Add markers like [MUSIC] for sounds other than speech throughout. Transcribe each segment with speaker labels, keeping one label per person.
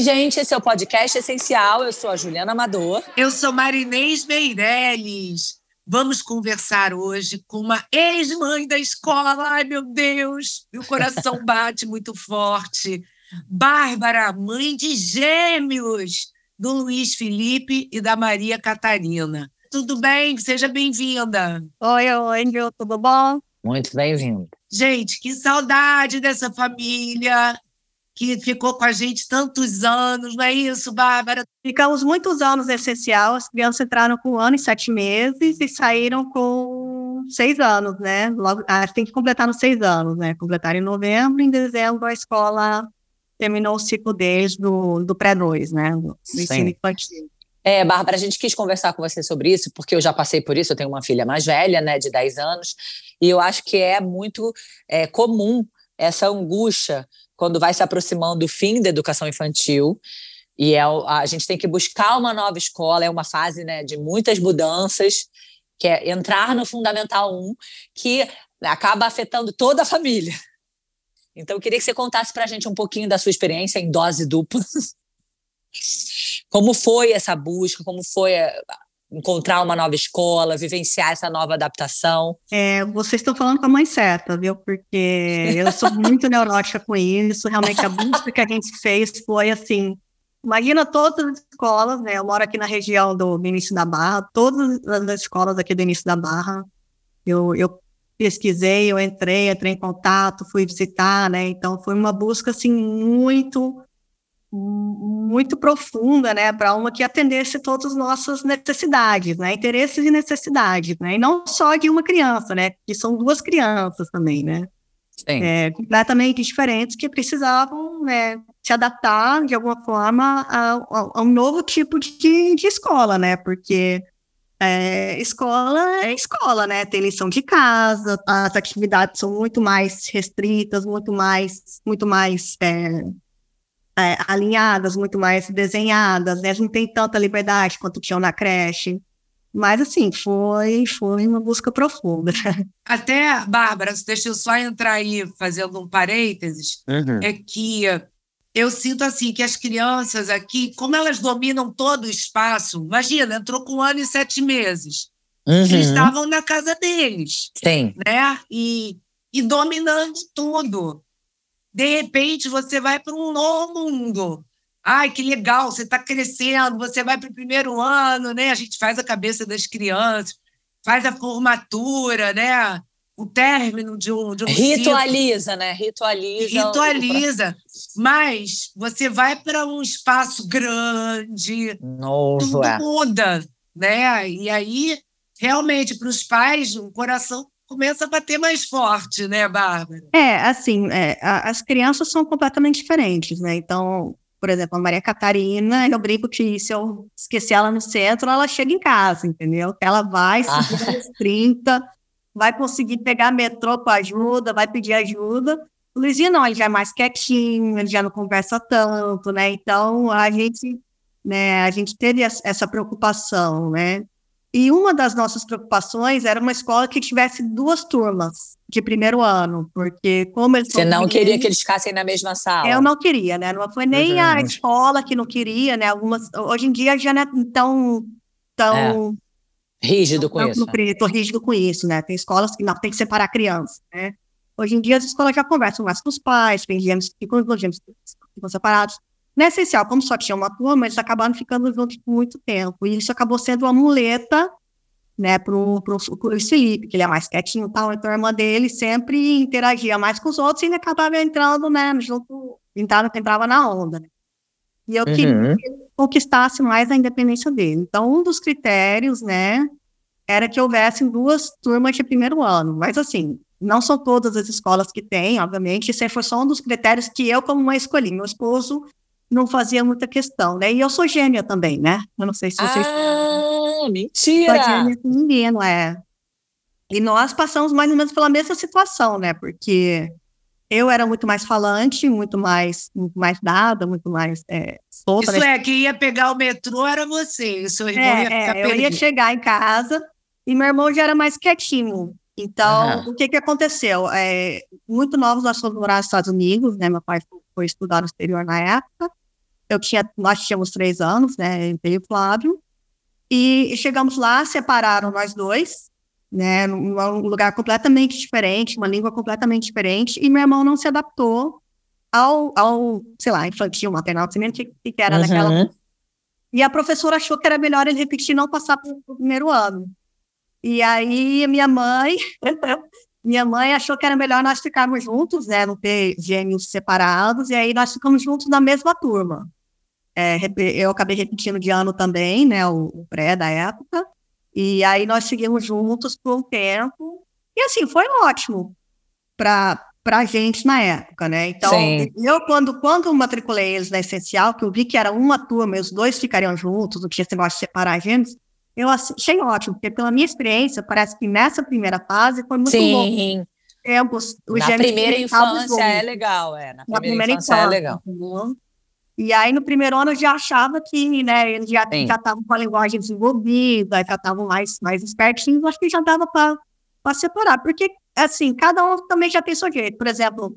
Speaker 1: Oi, gente, esse é o podcast essencial. Eu sou a Juliana Amador.
Speaker 2: Eu sou Marinês Meirelles. Vamos conversar hoje com uma ex-mãe da escola. Ai, meu Deus, meu coração [LAUGHS] bate muito forte. Bárbara, mãe de gêmeos, do Luiz Felipe e da Maria Catarina. Tudo bem? Seja bem-vinda.
Speaker 3: Oi, oi, tudo bom?
Speaker 1: Muito bem-vindo.
Speaker 2: Gente, que saudade dessa família que ficou com a gente tantos anos, não é isso, Bárbara?
Speaker 3: Ficamos muitos anos no essencial, as crianças entraram com um ano e sete meses e saíram com seis anos, né? Logo, ah, tem que completar nos seis anos, né? Completaram em novembro, em dezembro a escola terminou o ciclo deles do, do pré-2, né? Do, do ensino infantil.
Speaker 1: É, Bárbara, a gente quis conversar com você sobre isso, porque eu já passei por isso, eu tenho uma filha mais velha, né, de 10 anos, e eu acho que é muito é, comum essa angústia quando vai se aproximando do fim da educação infantil, e é, a gente tem que buscar uma nova escola, é uma fase né, de muitas mudanças, que é entrar no Fundamental 1, que acaba afetando toda a família. Então, eu queria que você contasse para a gente um pouquinho da sua experiência em dose dupla. [LAUGHS] Como foi essa busca? Como foi encontrar uma nova escola, vivenciar essa nova adaptação?
Speaker 3: É, vocês estão falando com a mãe certa, viu? Porque eu sou muito [LAUGHS] neurótica com isso. Realmente, a busca que a gente fez foi assim. Imagina todas as escolas, né? Eu moro aqui na região do, início da Barra, todas as escolas aqui do início da Barra. Eu, eu pesquisei, eu entrei, entrei em contato, fui visitar, né? Então foi uma busca assim muito muito profunda, né, para uma que atendesse todas as nossas necessidades, né, interesses e necessidades, né, e não só de uma criança, né, que são duas crianças também, né,
Speaker 1: Sim.
Speaker 3: É, completamente diferentes que precisavam né, se adaptar de alguma forma a, a, a um novo tipo de, de escola, né, porque é, escola é escola, né? Tem lição de casa, as atividades são muito mais restritas, muito mais, muito mais é, é, alinhadas, muito mais desenhadas, né? Não tem tanta liberdade quanto tinham na creche. Mas, assim, foi, foi uma busca profunda. [LAUGHS]
Speaker 2: Até, Bárbara, deixa eu só entrar aí fazendo um parênteses,
Speaker 1: uhum.
Speaker 2: é que eu sinto assim que as crianças aqui, como elas dominam todo o espaço, imagina, entrou com um ano e sete meses.
Speaker 1: Uhum.
Speaker 2: Eles estavam na casa deles.
Speaker 1: Sim.
Speaker 2: Né? E, e dominando tudo. De repente, você vai para um novo mundo. Ai, que legal, você está crescendo, você vai para o primeiro ano, né? A gente faz a cabeça das crianças, faz a formatura, né? O término de um. De um
Speaker 1: Ritualiza, ciclo. né? Ritualiza.
Speaker 2: Ritualiza. Mas você vai para um espaço grande.
Speaker 1: Novo,
Speaker 2: tudo
Speaker 1: é.
Speaker 2: muda, né? E aí, realmente, para os pais, o coração começa a bater mais forte, né, Bárbara?
Speaker 3: É, assim, é, as crianças são completamente diferentes, né? Então, por exemplo, a Maria Catarina, eu brinco que se eu esquecer ela no centro, ela chega em casa, entendeu? Ela vai seguir ah. 30, vai conseguir pegar metrô com ajuda, vai pedir ajuda. O Luizinho não, ele já é mais quietinho, ele já não conversa tanto, né? Então, a gente, né, a gente teve essa preocupação, né? E uma das nossas preocupações era uma escola que tivesse duas turmas de primeiro ano, porque como eles
Speaker 1: Você não queria que eles ficassem na mesma sala?
Speaker 3: Eu não queria, né? Não foi nem uhum. a escola que não queria, né? Algumas hoje em dia já não é tão tão
Speaker 1: é. rígido com isso.
Speaker 3: Tô rígido com isso, né? Tem escolas que não tem que separar criança, né? Hoje em dia as escolas já conversam mais com os pais, tem gêmeos que ficam separados. Não é essencial, como só tinha uma turma, eles acabaram ficando juntos por muito tempo. E isso acabou sendo uma muleta né, pro, pro, pro Felipe, que ele é mais quietinho e tal, então a irmã dele sempre interagia mais com os outros e ele acabava entrando, né, junto, entrava, entrava na onda, né? E eu uhum. queria que ele conquistasse mais a independência dele. Então, um dos critérios, né, era que houvesse duas turmas de primeiro ano, mas assim, não são todas as escolas que têm, obviamente, isso foi só um dos critérios que eu, como mãe, escolhi. Meu esposo não fazia muita questão, né? E eu sou gêmea também, né? Eu não sei se vocês.
Speaker 1: Ah, mentira! Sou
Speaker 3: gêmea menino, é. E nós passamos mais ou menos pela mesma situação, né? Porque eu era muito mais falante, muito mais, muito mais dada, muito mais é, solta.
Speaker 2: Isso né? é, quem ia pegar o metrô era você, o seu irmão
Speaker 3: é,
Speaker 2: ia ficar
Speaker 3: é, Eu ia chegar em casa e meu irmão já era mais quietinho. Então, uhum. o que que aconteceu? É, muito novos nós fomos morar nos Estados Unidos, né? Meu pai foi estudar no exterior na época. Eu tinha, nós tínhamos três anos, né? Eu e o Flávio. E chegamos lá, separaram nós dois, né? Num lugar completamente diferente, uma língua completamente diferente. E meu irmão não se adaptou ao, ao sei lá, infantil, maternal, não sei nem o que, que era uhum. naquela. E a professora achou que era melhor ele repetir não passar para o primeiro ano. E aí minha mãe, [LAUGHS] minha mãe achou que era melhor nós ficarmos juntos, né, não ter gêmeos separados, e aí nós ficamos juntos na mesma turma. É, eu acabei repetindo de ano também, né, o, o pré da época, e aí nós seguimos juntos por um tempo, e assim, foi ótimo para a gente na época, né? Então, Sim. eu, quando, quando matriculei eles na Essencial, que eu vi que era uma turma e os dois ficariam juntos, não tinha esse negócio de separar gêneros, eu achei ótimo, porque pela minha experiência, parece que nessa primeira fase foi muito Sim. bom.
Speaker 1: Ambos, os Na primeira infância é legal, é. Na, Na primeira, infância, infância, é legal.
Speaker 3: E aí, no primeiro ano, eu já achava que né, eles já estavam com a linguagem desenvolvida, já estavam mais, mais espertinhos, acho que já dava para separar, porque, assim, cada um também já tem seu jeito. Por exemplo,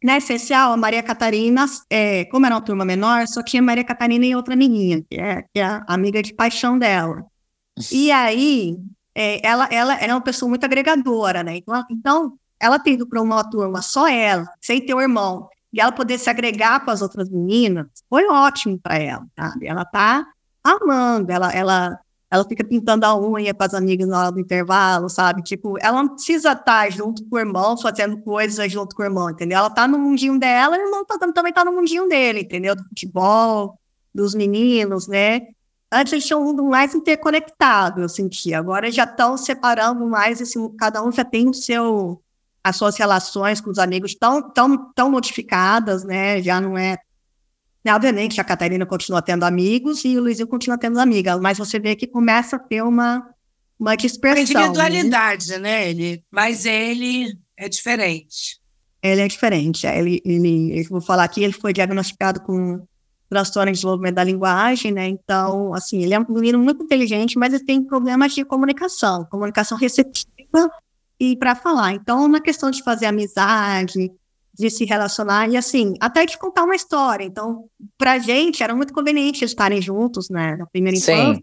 Speaker 3: na essencial, a Maria Catarina, é, como era uma turma menor, só tinha Maria Catarina e outra amiguinha, que é, que é a amiga de paixão dela. E aí, é, ela, ela era uma pessoa muito agregadora, né? Então, então ela tendo para uma turma só ela, sem ter o irmão, e ela poder se agregar com as outras meninas, foi ótimo para ela, sabe? Ela tá amando, ela, ela ela fica pintando a unha com as amigas na hora do intervalo, sabe? Tipo, ela não precisa estar junto com o irmão, fazendo coisas junto com o irmão, entendeu? Ela tá no mundinho dela e o irmão tá, também tá no mundinho dele, entendeu? Do futebol, dos meninos, né? Antes eles tinham um mundo mais interconectado, eu senti. Agora já estão separando mais, esse, cada um já tem o seu, as suas relações com os amigos tão, tão, tão modificadas, né? Já não é Obviamente, a Catarina continua tendo amigos e o Luizinho continua tendo amigas, mas você vê que começa a ter uma, uma dispersão.
Speaker 2: A individualidade, né? né? Ele, mas ele é diferente.
Speaker 3: Ele é diferente. Ele, ele, eu vou falar aqui, ele foi diagnosticado com transtorno de desenvolvimento da linguagem, né? Então, assim, ele é um menino muito inteligente, mas ele tem problemas de comunicação, comunicação receptiva e para falar. Então, na questão de fazer amizade, de se relacionar e assim, até de contar uma história. Então, pra gente era muito conveniente estarem juntos, né, na primeira infância.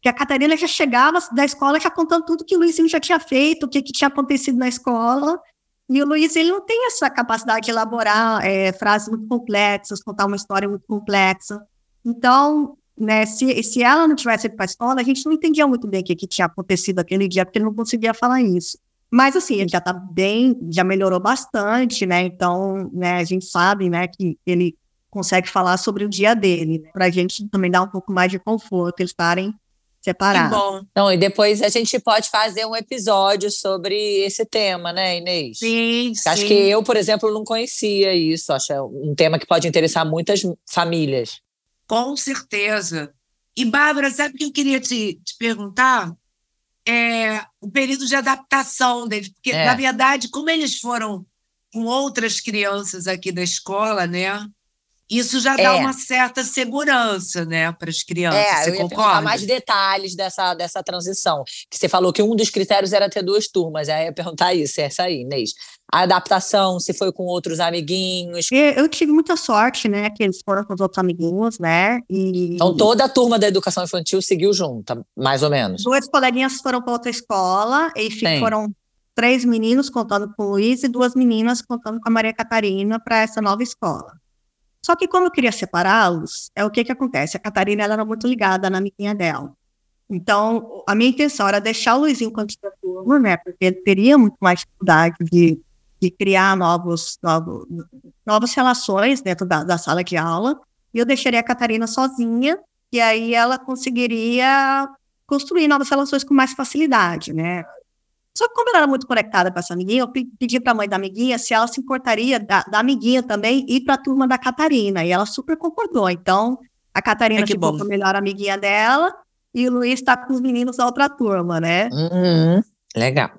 Speaker 3: Que a Catarina já chegava da escola já contando tudo que o Luizinho já tinha feito, o que, que tinha acontecido na escola. E o Luiz, ele não tem essa capacidade de elaborar é, frases muito complexas, contar uma história muito complexa. Então, né, se, se ela não tivesse ido para a escola, a gente não entendia muito bem o que, que tinha acontecido aquele dia, porque ele não conseguia falar isso. Mas, assim, ele já está bem, já melhorou bastante, né? Então, né, a gente sabe, né, que ele consegue falar sobre o dia dele, né? para a gente também dar um pouco mais de conforto, eles estarem separados.
Speaker 1: Que bom. Então, e depois a gente pode fazer um episódio sobre esse tema, né, Inês?
Speaker 2: Sim, sim.
Speaker 1: Acho que eu, por exemplo, não conhecia isso. Acho é um tema que pode interessar muitas famílias.
Speaker 2: Com certeza. E, Bárbara, sabe o que eu queria te, te perguntar? É, o período de adaptação deles, porque, é. na verdade, como eles foram com outras crianças aqui da escola, né? Isso já dá é. uma certa segurança, né, para as crianças. É, você eu concorda?
Speaker 1: mais detalhes dessa, dessa transição. Que você falou que um dos critérios era ter duas turmas. Aí eu ia perguntar isso, essa aí, Inês. A adaptação, se foi com outros amiguinhos.
Speaker 3: Eu tive muita sorte, né, que eles foram com os outros amiguinhos, né? E...
Speaker 1: Então toda a turma da educação infantil seguiu junto, mais ou menos.
Speaker 3: Duas coleguinhas foram para outra escola e Sim. foram três meninos contando com o Luiz e duas meninas contando com a Maria Catarina para essa nova escola. Só que como eu queria separá-los, é o que que acontece. A Catarina ela era muito ligada na amiguinha dela. Então, a minha intenção era deixar o Luizinho continuar turma, né? Porque ele teria muito mais dificuldade de, de criar novos, novos, novas relações dentro da, da sala de aula. E eu deixaria a Catarina sozinha, e aí ela conseguiria construir novas relações com mais facilidade, né? Só que como ela era muito conectada com essa amiguinha, eu pedi para a mãe da amiguinha se ela se importaria da, da amiguinha também ir para a turma da Catarina. E ela super concordou. Então, a Catarina é ficou com a melhor amiguinha dela e o Luiz está com os meninos da outra turma, né?
Speaker 1: Uhum. Legal.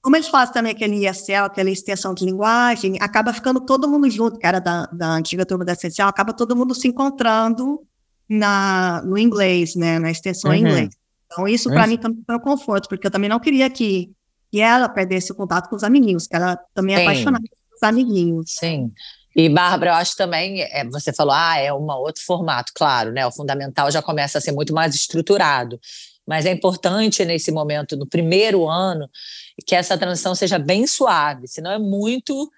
Speaker 3: Como eles fazem também aquele ISL, aquela extensão de linguagem, acaba ficando todo mundo junto, que era da, da antiga turma da essencial, acaba todo mundo se encontrando na, no inglês, né? Na extensão uhum. em inglês. Então, isso para mim também foi um conforto, porque eu também não queria que que ela perdesse o contato com os amiguinhos, que ela também é Sim. apaixonada pelos amiguinhos.
Speaker 1: Sim. E, Bárbara, eu acho também, é, você falou, ah, é um outro formato, claro, né? O fundamental já começa a ser muito mais estruturado. Mas é importante nesse momento, no primeiro ano, que essa transição seja bem suave, senão é muito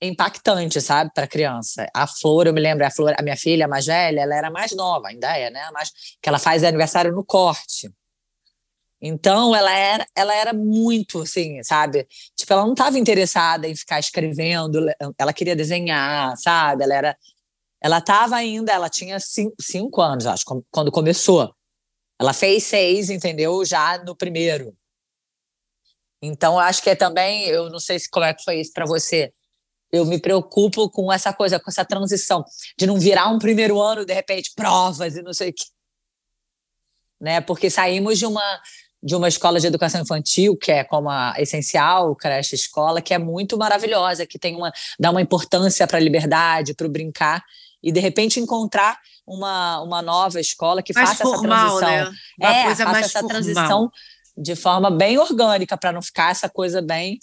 Speaker 1: impactante, sabe, para a criança. A Flor, eu me lembro, a Flor, a minha filha, a mais velha, ela era mais nova, ainda é, né? Mas que ela faz aniversário no corte. Então, ela era, ela era muito, assim, sabe? Tipo, ela não estava interessada em ficar escrevendo, ela queria desenhar, sabe? Ela era. Ela estava ainda, ela tinha cinco, cinco anos, acho, quando começou. Ela fez seis, entendeu? Já no primeiro. Então, acho que é também, eu não sei se como é que foi isso para você. Eu me preocupo com essa coisa, com essa transição, de não virar um primeiro ano, de repente, provas e não sei o quê. Né? Porque saímos de uma de uma escola de educação infantil, que é como a essencial, creche escola, que é muito maravilhosa, que tem uma dá uma importância para a liberdade, para o brincar e de repente encontrar uma, uma nova escola que
Speaker 2: mais
Speaker 1: faça
Speaker 2: formal,
Speaker 1: essa transição.
Speaker 2: Né? Uma
Speaker 1: é,
Speaker 2: coisa
Speaker 1: faça
Speaker 2: mais
Speaker 1: essa
Speaker 2: formal.
Speaker 1: transição de forma bem orgânica para não ficar essa coisa bem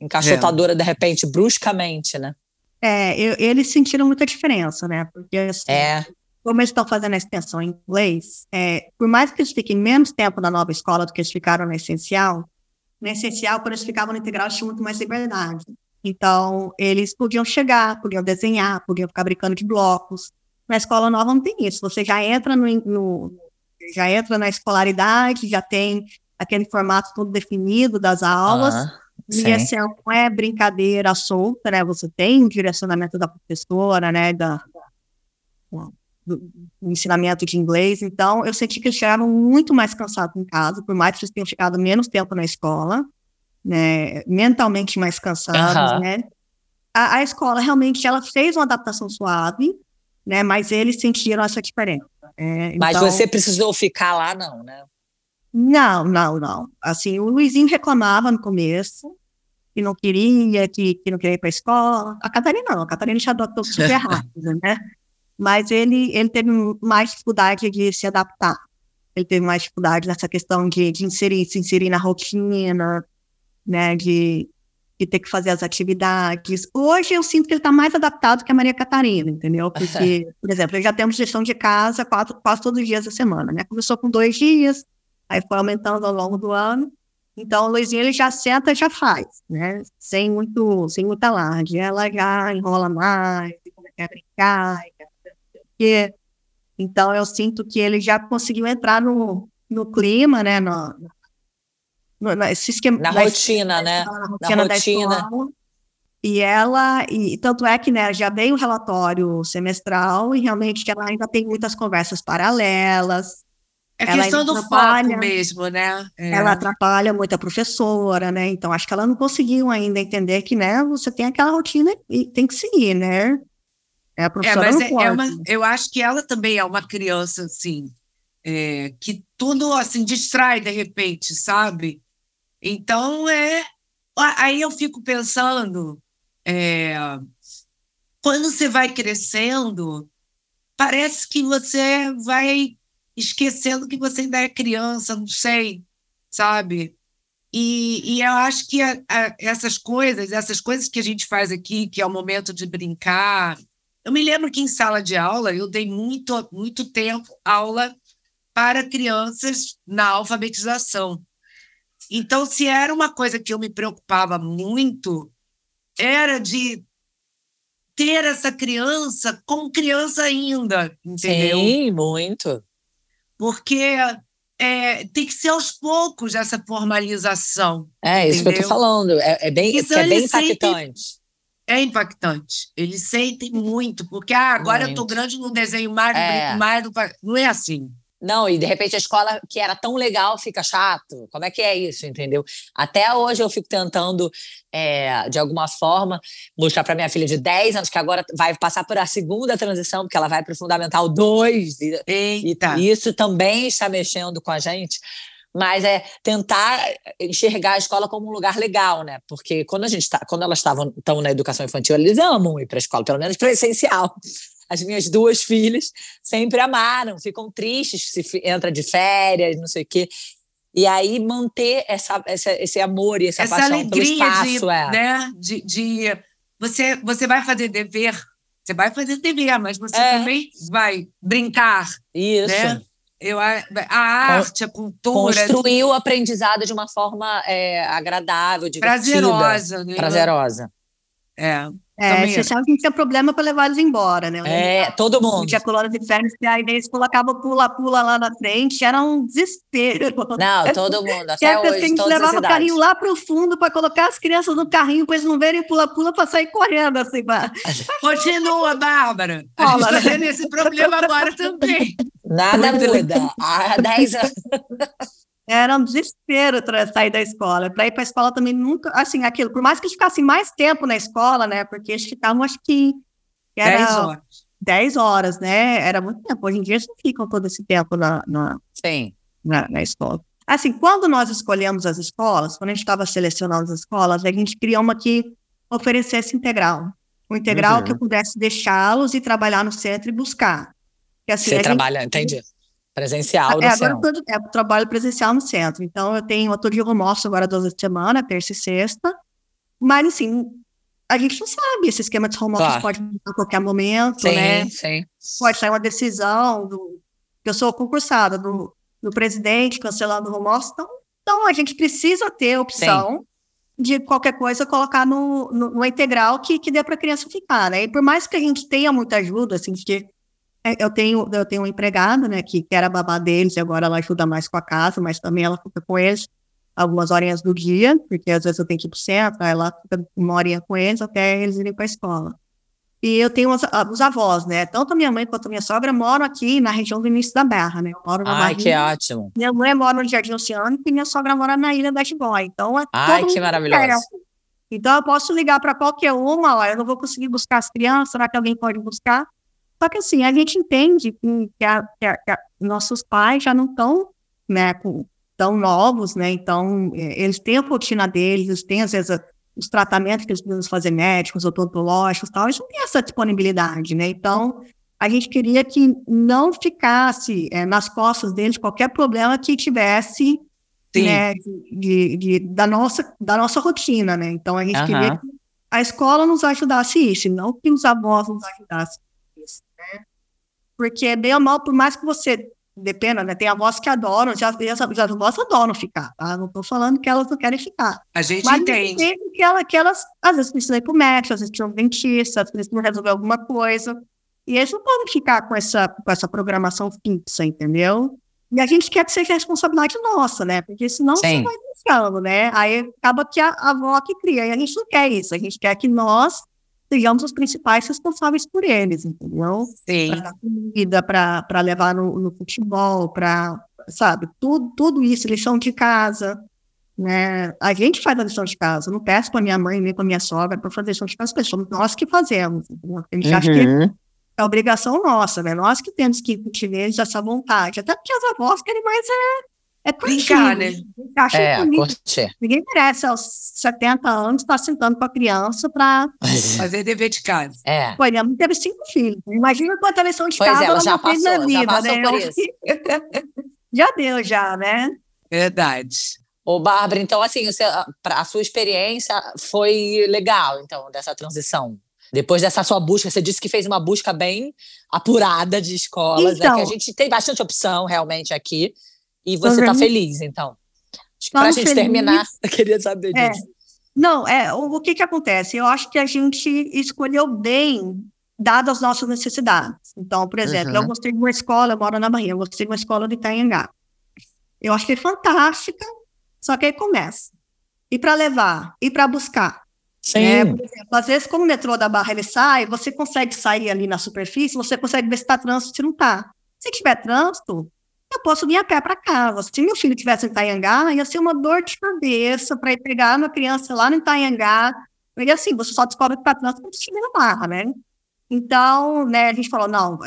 Speaker 1: encaixotadora de repente bruscamente, né?
Speaker 3: É, eu, eles sentiram muita diferença, né? Porque assim,
Speaker 1: É.
Speaker 3: como eles estão fazendo a extensão em inglês, é, por mais que eles fiquem menos tempo na nova escola do que eles ficaram na essencial, na essencial, quando eles ficavam no integral, eles tinham muito mais liberdade. Então, eles podiam chegar, podiam desenhar, podiam ficar brincando de blocos. Na escola nova não tem isso. Você já entra no, no já entra na escolaridade, já tem aquele formato todo definido das aulas.
Speaker 1: Aham,
Speaker 3: E
Speaker 1: sim.
Speaker 3: assim, não é brincadeira solta, né? Você tem o direcionamento da professora, né? Da, da- do, do ensinamento de inglês. Então, eu senti que eles chegaram muito mais cansados em casa, por mais que eles tenham ficado menos tempo na escola, né? Mentalmente mais cansados,
Speaker 1: Aham.
Speaker 3: né? A, a escola realmente ela fez uma adaptação suave, né? Mas eles sentiram essa diferença. É,
Speaker 1: Mas
Speaker 3: então-
Speaker 1: você precisou ficar lá, não, né?
Speaker 3: não, não, não. Assim, o Luizinho reclamava no começo, que não queria, que, que não queria ir para a escola. A Catarina não, a Catarina já adotou super [LAUGHS] rápido, né? Mas ele, ele teve mais dificuldade de se adaptar. Ele teve mais dificuldade nessa questão de, de inserir, se inserir na rotina, né? De, de ter que fazer as atividades. Hoje eu sinto que ele está mais adaptado que a Maria Catarina, entendeu? Porque, [LAUGHS] por exemplo, já temos gestão de casa quase, quase todos os dias da semana, né? Começou com dois dias, aí foi aumentando ao longo do ano. Então, o Luizinho, ele já senta já faz, né? Sem muito, sem muita alarde. Ela já enrola mais, quer brincar, quer fazer não sei o quê. Então, eu sinto que ele já conseguiu entrar no, no clima, né? No, no, nesse esquema,
Speaker 1: Na
Speaker 3: na
Speaker 1: rotina, né?
Speaker 3: na rotina da
Speaker 1: rotina.
Speaker 3: escola. E ela, e tanto é que né, já veio o relatório semestral e realmente ela ainda tem muitas conversas paralelas,
Speaker 2: É
Speaker 3: Ela
Speaker 2: questão do foco mesmo, né? É.
Speaker 3: ela atrapalha muito a professora, né? Então acho que ela não conseguiu ainda entender que, né, você tem aquela rotina e tem que seguir, né? É, a
Speaker 2: É,
Speaker 3: professora
Speaker 2: mas
Speaker 3: não
Speaker 2: é, é uma, eu acho que ela também é uma criança, assim, é, que tudo, assim, distrai de repente, sabe? Então, é... Aí eu fico pensando, é, quando você vai crescendo, parece que você vai esquecendo que você ainda é criança, não sei, sabe? E, e eu acho que a- a- essas coisas, essas coisas que a gente faz aqui, que é o momento de brincar, eu me lembro que em sala de aula eu dei muito, muito tempo aula para crianças na alfabetização. Então, se era uma coisa que eu me preocupava muito, era de ter essa criança como criança ainda, entendeu?
Speaker 1: Sim, muito.
Speaker 2: Porque é, tem que ser aos poucos essa formalização.
Speaker 1: É isso que eu tô falando. É, é bem,
Speaker 2: Isso
Speaker 1: que é bem impactante.
Speaker 2: É impactante. Eles sentem muito, porque ah, agora eu tô
Speaker 1: Muito.
Speaker 2: grande no desenho mais, não
Speaker 1: É.
Speaker 2: brinco mais. Não, não é assim.
Speaker 1: Não, e de repente a escola que era tão legal fica chato. Como é que é isso, entendeu? Até hoje eu fico tentando, é, de alguma forma, mostrar para minha filha de 10 anos, que agora vai passar por a segunda transição, porque ela vai para o Fundamental 2. E, e isso também está mexendo com a gente. Mas é tentar enxergar a escola como um lugar legal, né? Porque quando a gente tá, quando elas estavam estão na educação infantil, eles amam ir para a escola, pelo menos para essencial. As minhas duas filhas sempre amaram, ficam tristes se entra de férias, não sei o quê. E aí manter essa, essa, esse amor e essa,
Speaker 2: essa
Speaker 1: paixão pelo espaço,
Speaker 2: de,
Speaker 1: é.
Speaker 2: né, de, de você, você vai fazer dever, você vai fazer dever, mas você
Speaker 1: É.
Speaker 2: também vai brincar,
Speaker 1: Isso.
Speaker 2: né? Eu, a, a arte, a cultura,
Speaker 1: Construir o aprendizado de uma forma é, agradável, divertida.
Speaker 2: prazerosa, né?
Speaker 1: Prazerosa.
Speaker 2: É.
Speaker 3: É, você
Speaker 2: acho.
Speaker 3: sabe que não tinha problema para levar eles embora, né?
Speaker 1: É, todo mundo.
Speaker 3: Tinha colônia de férias, e aí eles colocavam pula-pula lá na frente, era um desespero.
Speaker 1: Não, todo mundo. [LAUGHS] Até
Speaker 3: a
Speaker 1: hoje, todas as
Speaker 3: levava o carrinho lá pro fundo para colocar as crianças no carrinho, para eles não verem pula-pula para sair correndo, assim, pra...
Speaker 2: Continua, Bárbara. A gente está tendo esse problema agora também. [LAUGHS]
Speaker 1: Nada muda. Há 10 anos. [LAUGHS]
Speaker 3: Era um desespero sair da escola. Para ir para a escola também nunca, assim, aquilo, por mais que eles ficassem mais tempo na escola, né? Porque eles ficavam, acho que era
Speaker 2: Dez horas.
Speaker 3: 10 horas, né? Era muito tempo. Hoje em dia eles não ficam todo esse tempo na, na,
Speaker 1: Sim.
Speaker 3: na, na escola. Assim, quando nós escolhemos as escolas, quando a gente estava selecionando as escolas, a gente queria uma que oferecesse integral. Um integral
Speaker 1: Uhum.
Speaker 3: que eu pudesse deixá-los e trabalhar no centro e buscar. Que, assim,
Speaker 1: Você
Speaker 3: gente-
Speaker 1: trabalha, entendi. Presencial no
Speaker 3: é, agora eu,
Speaker 1: centro.
Speaker 3: é, eu trabalho presencial no centro. Então, eu tenho, eu tô de home office agora duas vezes por semana, terça e sexta. Mas, assim, a gente não sabe. Esse esquema de home office
Speaker 1: Claro.
Speaker 3: pode mudar a qualquer momento,
Speaker 1: Sim,
Speaker 3: né?
Speaker 1: sim.
Speaker 3: pode sair uma decisão do. Eu sou concursada do, do presidente cancelando o home office, então, então a gente precisa ter a opção de qualquer coisa colocar no, no, no integral que, que dê para a criança ficar, né? E por mais que a gente tenha muita ajuda, assim, que eu tenho, eu tenho uma empregada, né, que, era babá deles e agora ela ajuda mais com a casa, mas também ela fica com eles algumas horinhas do dia, porque às vezes eu tenho que ir pro centro, aí ela fica uma horinha com eles até eles irem para a escola. E eu tenho os, ah, os avós, né? Tanto a minha mãe quanto a minha sogra moram aqui na região do início da Barra, né? Eu moro na
Speaker 1: Ai, que ótimo.
Speaker 3: Minha mãe mora no Jardim Oceânico e minha sogra mora na Ilha da Chibói. Então, é
Speaker 1: Ai, que maravilhoso.
Speaker 3: perto. Então, eu posso ligar para qualquer uma, ó, eu não vou conseguir buscar as crianças, será que alguém pode buscar? Só que, assim, a gente entende que, a- que a- que a- nossos pais já não estão, né, tão novos, né? Então, eh, eles têm a rotina deles, eles têm, às vezes, os tratamentos que eles precisam fazer médicos, odontológicos e tal, eles não têm essa disponibilidade, né? Então, a gente queria que não ficasse eh, nas costas deles qualquer problema que tivesse né, de, de- da, nossa, da nossa rotina, né? Então a gente queria que a escola nos ajudasse isso, não que os avós nos ajudassem né? Porque bem ou mal, por mais que você dependa, né? Tem avós que adoram, já, já, já as avós adoram ficar, tá? Não estou falando que elas não querem ficar.
Speaker 2: A gente
Speaker 3: Mas
Speaker 2: entende.
Speaker 3: entende que, ela, que elas, às vezes, precisam ir para o médico, às vezes precisam um dentista, às vezes precisam resolver alguma coisa. E eles não podem ficar com essa, com essa programação fixa, entendeu? E a gente quer que seja responsabilidade nossa, né? Porque senão você
Speaker 1: Sim.
Speaker 3: vai deixando, né? Aí acaba que a, a avó que cria. E a gente não quer isso. A gente quer que nós sejamos os principais responsáveis por eles, entendeu?
Speaker 2: Sim.
Speaker 3: Para dar comida, para levar no, no futebol, para, sabe, tudo, tudo isso, lição de casa, né? A gente faz a lição de casa, eu não peço para minha mãe nem para minha sogra para fazer lição de casa, somos nós que fazemos, entendeu? A gente acha que
Speaker 1: Uhum.
Speaker 3: é obrigação nossa, né? Nós que temos que neles essa vontade, até porque as avós querem mais é, é
Speaker 2: Brincar,
Speaker 3: curtir,
Speaker 2: né?
Speaker 3: Acha
Speaker 1: É, curtir.
Speaker 3: Ninguém merece aos 70 anos estar sentando com a criança para [LAUGHS]
Speaker 2: Fazer dever de casa.
Speaker 1: É.
Speaker 3: Pô, minha mãe teve cinco filhos. Imagina quanta lição de
Speaker 1: Pois
Speaker 3: casa
Speaker 1: é, ela
Speaker 3: ela
Speaker 1: já
Speaker 3: não fez
Speaker 1: passou,
Speaker 3: na
Speaker 1: já
Speaker 3: vida,
Speaker 1: passou
Speaker 3: né?
Speaker 1: por
Speaker 3: acho que- [LAUGHS] já deu, já, né?
Speaker 2: Verdade.
Speaker 1: Ô, Bárbara, então, assim, você- a sua experiência foi legal, então, dessa transição. Depois dessa sua busca, você disse que fez uma busca bem apurada de escolas, né?
Speaker 3: Então.
Speaker 1: Que a gente tem bastante opção realmente aqui. E você está feliz, então. Acho que para a gente
Speaker 3: felizes.
Speaker 1: terminar, [LAUGHS] eu queria saber
Speaker 3: É.
Speaker 1: disso.
Speaker 3: Não, é, o, o que que acontece? Eu acho que a gente escolheu bem, dadas as nossas necessidades. Então, por exemplo,
Speaker 1: Uhum.
Speaker 3: eu gostei de uma escola, eu moro na Bahia, eu gostei de uma escola de Itanhangá. Eu achei fantástica, só que aí começa. E para levar, e para buscar.
Speaker 1: Sim.
Speaker 3: né? Por exemplo, às vezes, como o metrô da Barra ele sai, você consegue sair ali na superfície, você consegue ver se está trânsito, se não está. Se tiver trânsito, eu posso vir a pé para casa. Se meu filho tivesse em Itaiangá, ia ser uma dor de cabeça para ir pegar uma criança lá no Itaiangá. E assim, você só descobre que está trânsito quando estiver na Barra, né? Então, né, a gente falou, não,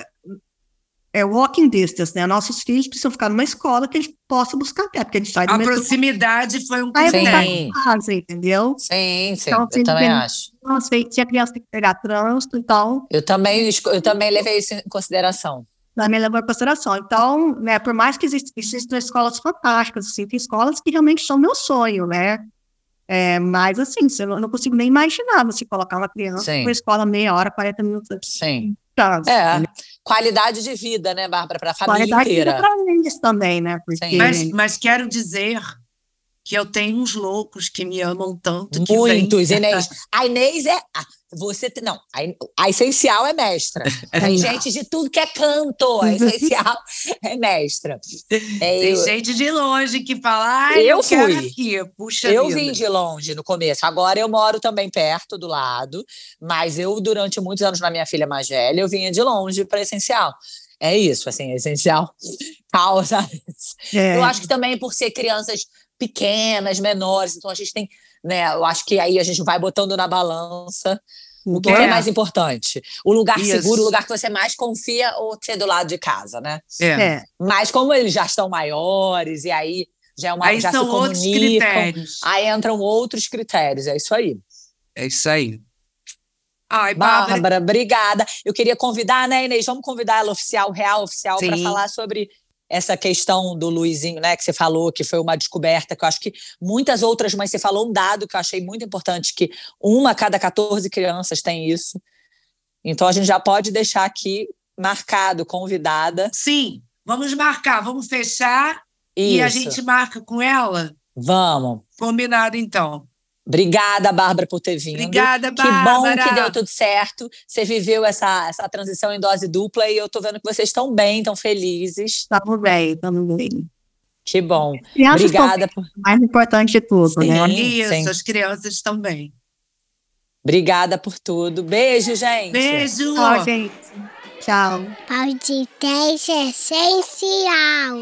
Speaker 3: é walking distance, né? Nossos filhos precisam ficar numa escola que a gente possa buscar a pé, porque a gente sai do
Speaker 2: A
Speaker 3: metrô
Speaker 2: proximidade foi um
Speaker 1: Sim.
Speaker 3: casa, entendeu?
Speaker 1: Sim, sim,
Speaker 3: Então,
Speaker 1: eu
Speaker 3: se
Speaker 1: também
Speaker 3: tem-
Speaker 1: acho.
Speaker 3: Nossa, se a criança tem que pegar trânsito, então
Speaker 1: Eu também, eu também levei isso em consideração.
Speaker 3: Também levou em consideração. Então, né, por mais que exist- existam escolas fantásticas, assim, tem escolas que realmente são meu sonho, né? É, mas assim, eu não consigo nem imaginar você colocar uma criança
Speaker 1: Sim.
Speaker 3: para escola meia hora, 40 minutos.
Speaker 1: Sim.
Speaker 3: Tá,
Speaker 1: É. Qualidade de vida, né, Bárbara, para a família
Speaker 3: Qualidade de vida
Speaker 1: inteira.
Speaker 3: para eles também, né? Porque
Speaker 1: Sim.
Speaker 2: Mas, mas quero dizer que eu tenho uns loucos que me amam tanto que
Speaker 1: Muitos,
Speaker 2: vêm- [LAUGHS]
Speaker 1: Inês. A Inês é. ah, Você não, a, a essencial é mestra. [LAUGHS] Tem gente de tudo que é canto. A [LAUGHS] essencial é mestra. É,
Speaker 2: Tem
Speaker 1: eu,
Speaker 2: gente de longe que fala, ai,
Speaker 1: Eu fui.
Speaker 2: aqui. Puxa
Speaker 1: eu
Speaker 2: vida.
Speaker 1: vim de longe no começo. Agora eu moro também perto do lado, mas eu, durante muitos anos na minha filha mais velha, eu vinha de longe para essencial. É isso, assim, essencial causa isso.
Speaker 3: é,
Speaker 1: Eu acho que também por ser crianças pequenas, menores, então a gente tem, né? Eu acho que aí a gente vai botando na balança o que é,
Speaker 2: É.
Speaker 1: mais importante. O lugar
Speaker 2: Isso.
Speaker 1: seguro, o lugar que você mais confia ou ser do lado de casa, né?
Speaker 2: É.
Speaker 3: é,
Speaker 1: Mas como eles já estão maiores e aí já é uma
Speaker 2: Aí
Speaker 1: já
Speaker 2: são
Speaker 1: se
Speaker 2: outros critérios.
Speaker 1: aí entram outros critérios, é isso aí.
Speaker 2: É isso aí. Ai, Bárbara,
Speaker 1: Bárbara, obrigada. Eu queria convidar, né, Inês? Vamos convidar ela oficial, real oficial, para falar sobre essa questão do Luizinho, né, que você falou, que foi uma descoberta, que eu acho que muitas outras, mas você falou um dado que eu achei muito importante, que uma a cada 14 crianças tem isso. Então a gente já pode deixar aqui marcado, convidada.
Speaker 2: sim, vamos marcar, vamos fechar e a
Speaker 1: Isso.
Speaker 2: gente marca com ela.
Speaker 1: Vamos.
Speaker 2: Combinado, então.
Speaker 1: Obrigada, Bárbara, por ter vindo.
Speaker 2: Obrigada,
Speaker 1: Que bom
Speaker 2: Bárbara.
Speaker 1: que deu tudo certo. Você viveu essa, essa transição em dose dupla e eu tô vendo que vocês estão bem, estão felizes.
Speaker 3: estamos bem, estamos bem.
Speaker 1: Que bom.
Speaker 3: Crianças estão
Speaker 1: Obrigada, por-
Speaker 3: bem, mais importante de tudo,
Speaker 1: Sim.
Speaker 3: né?
Speaker 2: Isso,
Speaker 1: sim.
Speaker 2: as crianças também.
Speaker 1: obrigada por tudo. Beijo, gente.
Speaker 2: Beijo!
Speaker 3: Tchau, gente. Tchau.
Speaker 4: Podcast essencial.